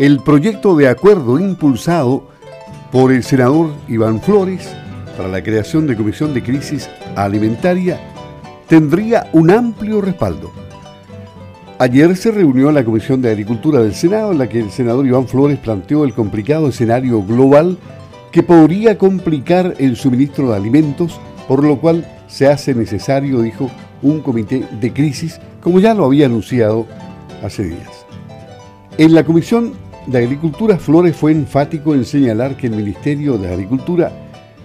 el proyecto de acuerdo impulsado por el senador Iván Flores para la creación de Comisión de Crisis Alimentaria tendría un amplio respaldo. Ayer se reunió la Comisión de Agricultura del Senado en la que el senador Iván Flores planteó el complicado escenario global que podría complicar el suministro de alimentos, por lo cual se hace necesario, dijo, un comité de crisis, como ya lo había anunciado hace días. En la Comisión de Agricultura, Flores fue enfático en señalar que el Ministerio de Agricultura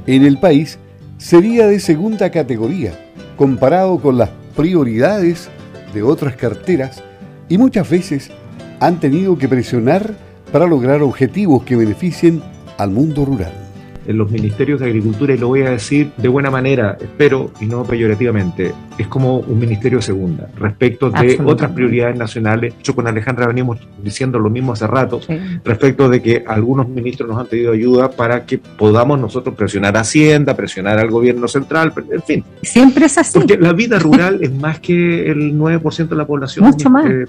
en el país sería de segunda categoría, comparado con las prioridades de otras carteras y muchas veces han tenido que presionar para lograr objetivos que beneficien al mundo rural en los ministerios de Agricultura, y lo voy a decir de buena manera, espero, y no peyorativamente, es como un ministerio segunda respecto de otras prioridades nacionales. Yo con Alejandra venimos diciendo lo mismo hace rato, respecto de que algunos ministros nos han pedido ayuda para que podamos nosotros presionar a Hacienda, presionar al gobierno central, en fin. Siempre es así. Porque la vida rural es más que el 9% de la población. Mucho más. Eh,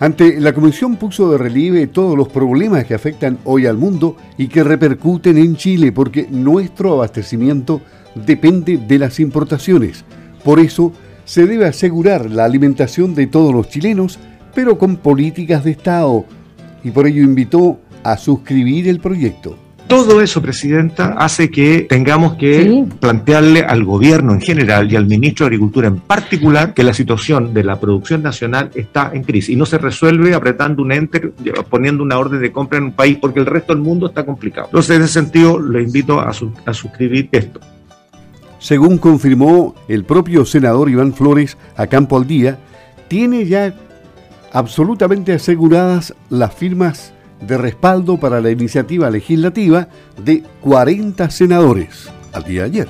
ante la Comisión puso de relieve todos los problemas que afectan hoy al mundo y que repercuten en Chile porque nuestro abastecimiento depende de las importaciones. Por eso se debe asegurar la alimentación de todos los chilenos, pero con políticas de Estado. Y por ello invitó a suscribir el proyecto. Todo eso, Presidenta, hace que tengamos que plantearle al gobierno en general y al ministro de Agricultura en particular que la situación de la producción nacional está en crisis y no se resuelve apretando un enter, poniendo una orden de compra en un país porque el resto del mundo está complicado. Entonces, en ese sentido, le invito a, a suscribir esto. Según confirmó el propio senador Iván Flores a Campo al Día, tiene ya absolutamente aseguradas las firmas de respaldo para la iniciativa legislativa de 40 senadores al día de ayer.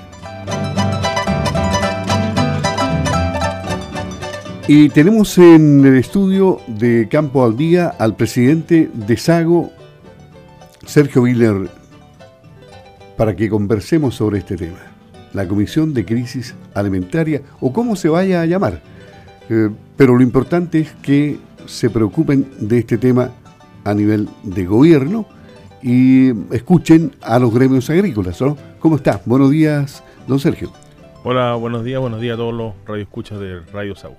Y tenemos en el estudio de Campo al Día al presidente de Sago, Sergio Willer, para que conversemos sobre este tema, la Comisión de Crisis Alimentaria o cómo se vaya a llamar. Eh, pero lo importante es que se preocupen de este tema a nivel de gobierno y escuchen a los gremios agrícolas. ¿no? ¿Cómo está? Buenos días, don Sergio. Hola, buenos días, buenos días a todos los radioescuchas de Radio Sau.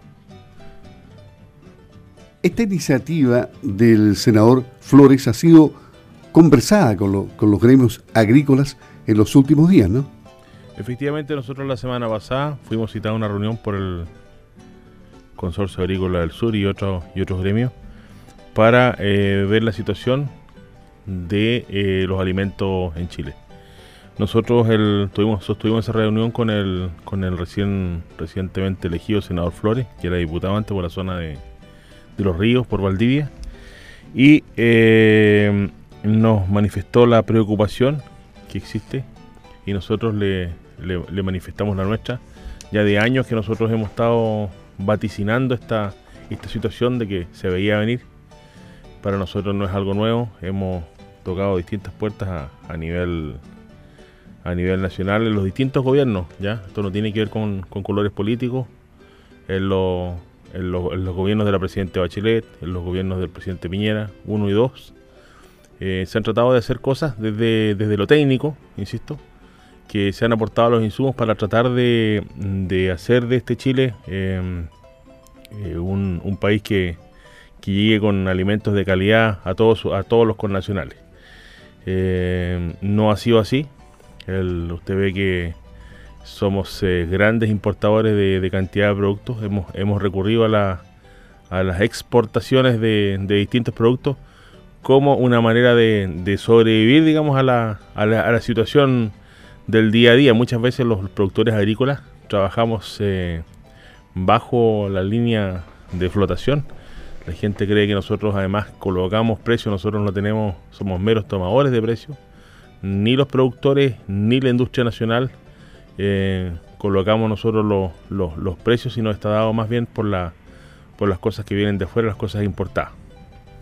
Esta iniciativa del senador Flores ha sido conversada con, con los gremios agrícolas en los últimos días, ¿no? Efectivamente, nosotros la semana pasada fuimos citados a una reunión por el Consorcio Agrícola del Sur y, otros y otros gremios para eh, ver la situación de eh, los alimentos en Chile. Nosotros tuvimos, sostuvimos esa reunión con el, con el recién, recientemente elegido senador Flores, que era diputado antes por la zona de, Los Ríos, por Valdivia, y eh, nos manifestó la preocupación que existe y nosotros le, le manifestamos la nuestra. Ya de años que nosotros hemos estado vaticinando esta, esta situación de que se veía venir para nosotros no es algo nuevo. Hemos tocado distintas puertas a, nivel a nivel nacional en los distintos gobiernos. ya Esto no tiene que ver con, colores políticos. En, los gobiernos de la Presidenta Bachelet, en los gobiernos del presidente Piñera, uno y dos, eh, se han tratado de hacer cosas desde, desde lo técnico, insisto, que se han aportado los insumos para tratar de, hacer de este Chile eh, eh, un país que, que llegue con alimentos de calidad a todos, a todos los connacionales. Eh, no ha sido así. usted ve que somos eh, grandes importadores de, cantidad de productos. Hemos, hemos recurrido a, a las exportaciones de, distintos productos como una manera de, sobrevivir, digamos, a la, a, la, situación del día a día. Muchas veces los productores agrícolas trabajamos eh, bajo la línea de flotación la gente cree que nosotros además colocamos precios, nosotros no tenemos, somos meros tomadores de precios. Ni los productores ni la industria nacional eh, colocamos nosotros los, los, precios, sino está dado más bien por, la, por las cosas que vienen de afuera, las cosas importadas.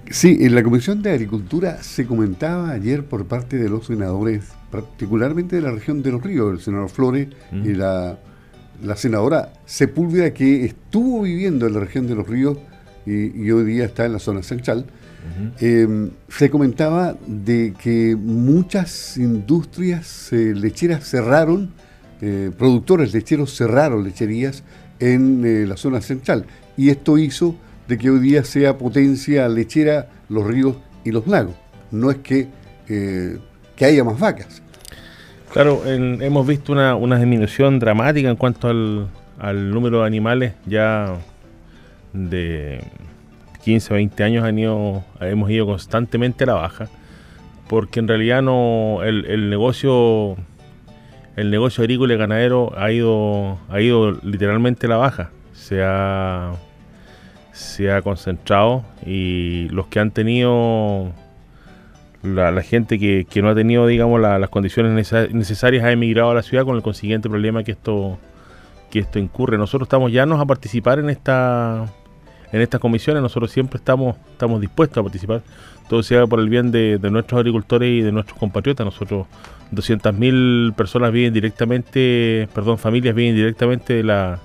Sí, en la Comisión de Agricultura se comentaba ayer por parte de los senadores, particularmente de la región de los ríos, el senador Flores y la, la senadora Sepúlveda, que estuvo viviendo en la región de los ríos y, hoy día está en la zona central, em, se comentaba de que muchas industrias eh, lecheras cerraron, eh, productores lecheros cerraron lecherías en eh, la zona central. Y esto hizo de que hoy día sea potencia lechera los ríos y los lagos. No es que, que haya más vacas. Claro, hemos visto una, una, disminución dramática en cuanto al, al número de animales ya de 15 o 20 años han ido, hemos ido constantemente a la baja, porque en realidad no el, negocio el negocio agrícola y ganadero ha ido ha ido literalmente a la baja. Se ha se ha concentrado y los que han tenido la, gente que, no ha tenido digamos las condiciones necesarias ha emigrado a la ciudad con el consiguiente problema que esto que esto incurre. Nosotros estamos ya a participar en esta en estas comisiones. Nosotros siempre estamos estamos dispuestos a participar. Todo sea por el bien de, nuestros agricultores y de nuestros compatriotas. Nosotros 200.000 personas viven directamente, perdón, familias viven directamente de la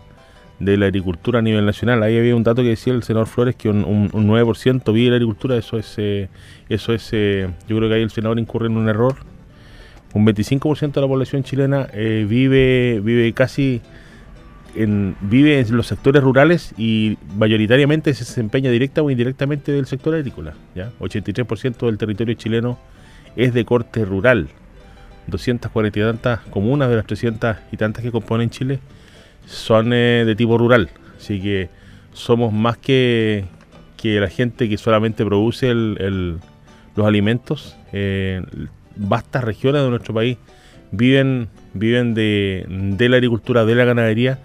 de la agricultura a nivel nacional. Ahí había un dato que decía el senador Flores que un, un, 9% vive de la agricultura. Eso es, eh, eso es eh, yo creo que ahí el senador incurre en un error. Un 25% de la población chilena eh, vive, vive casi vive en los sectores rurales y mayoritariamente se desempeña directa o indirectamente del sector agrícola. ¿ya? 83% del territorio chileno es de corte rural. 240 y tantas comunas de las 300 y tantas que componen Chile son eh, de tipo rural. Así que somos más que, que la gente que solamente produce los alimentos. Eh, vastas regiones de nuestro país viven, viven de, de la agricultura, de la ganadería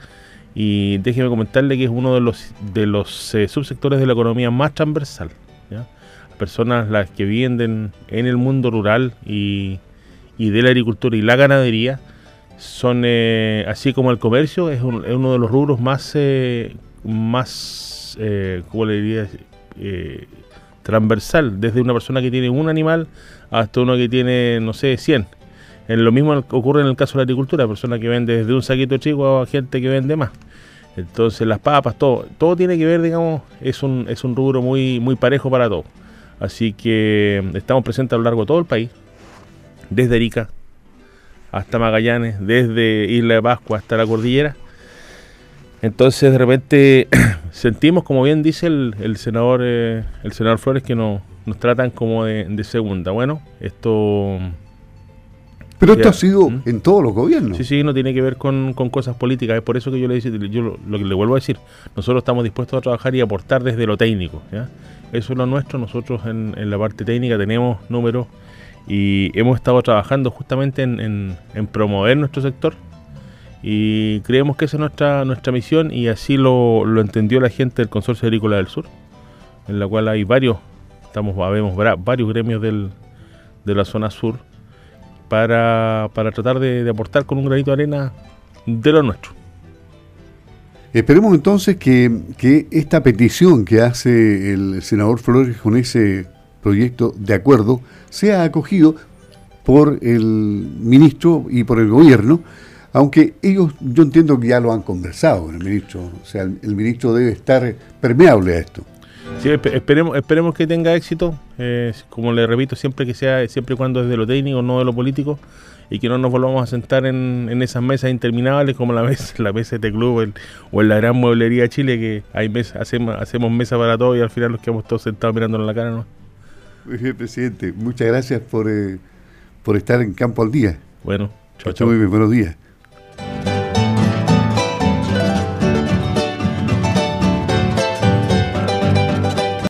y déjeme comentarle que es uno de los, de los eh, subsectores de la economía más transversal. Personas las que viven en el mundo rural y, de la agricultura y la ganadería son, eh, así como el comercio, es, uno de los rubros más, eh, más ¿cómo le diría? transversal, desde una persona que tiene un animal hasta uno que tiene, no sé, 100 lo mismo ocurre en el caso de la agricultura, personas que venden desde un saquito chico a gente que vende más. Entonces las papas, todo, todo tiene que ver, digamos, es un, es un rubro muy, muy parejo para todos. Así que mm, estamos presentes a lo largo de todo el país, desde Arica hasta Magallanes, desde Isla de Pascua hasta la cordillera. Entonces de repente sentimos, como bien dice el, senador, eh, el senador Flores, que nos tratan como de segunda. Bueno, esto pero esto ha sido ¿Mm? en todos los gobiernos. Sí, sí, no tiene que ver con, cosas políticas. Es por eso que yo le, yo lo, que le vuelvo a decir. Nosotros estamos dispuestos a trabajar y aportar desde lo técnico. Eso es lo nuestro. Nosotros en, la parte técnica tenemos números y hemos estado trabajando justamente en, promover nuestro sector. Y creemos que esa es nuestra, nuestra misión y así lo, entendió la gente del Consorcio Agrícola del Sur, en la cual hay varios, estamos, vemos varios gremios del, de la zona sur para, tratar de, aportar con un granito de arena de lo nuestro. Esperemos entonces que, esta petición que hace el senador Flores con ese proyecto de acuerdo sea acogido por el ministro y por el gobierno, aunque ellos yo entiendo que ya lo han conversado con el ministro, o sea, el ministro debe estar permeable a esto. Sí, esperemos, esperemos que tenga éxito. Eh, como le repito, siempre que sea, siempre y cuando es de lo técnico, no de lo político, y que no nos volvamos a sentar en, esas mesas interminables como la vez la mesa de club o en la gran mueblería de Chile, que hay mesa, hacemos, hacemos mesa para todos y al final los quedamos todos sentados mirándonos la cara, ¿no? Muy bien, presidente. Muchas gracias por, eh, por estar en campo al día. Bueno, chao, chao. Muy bien, buenos días.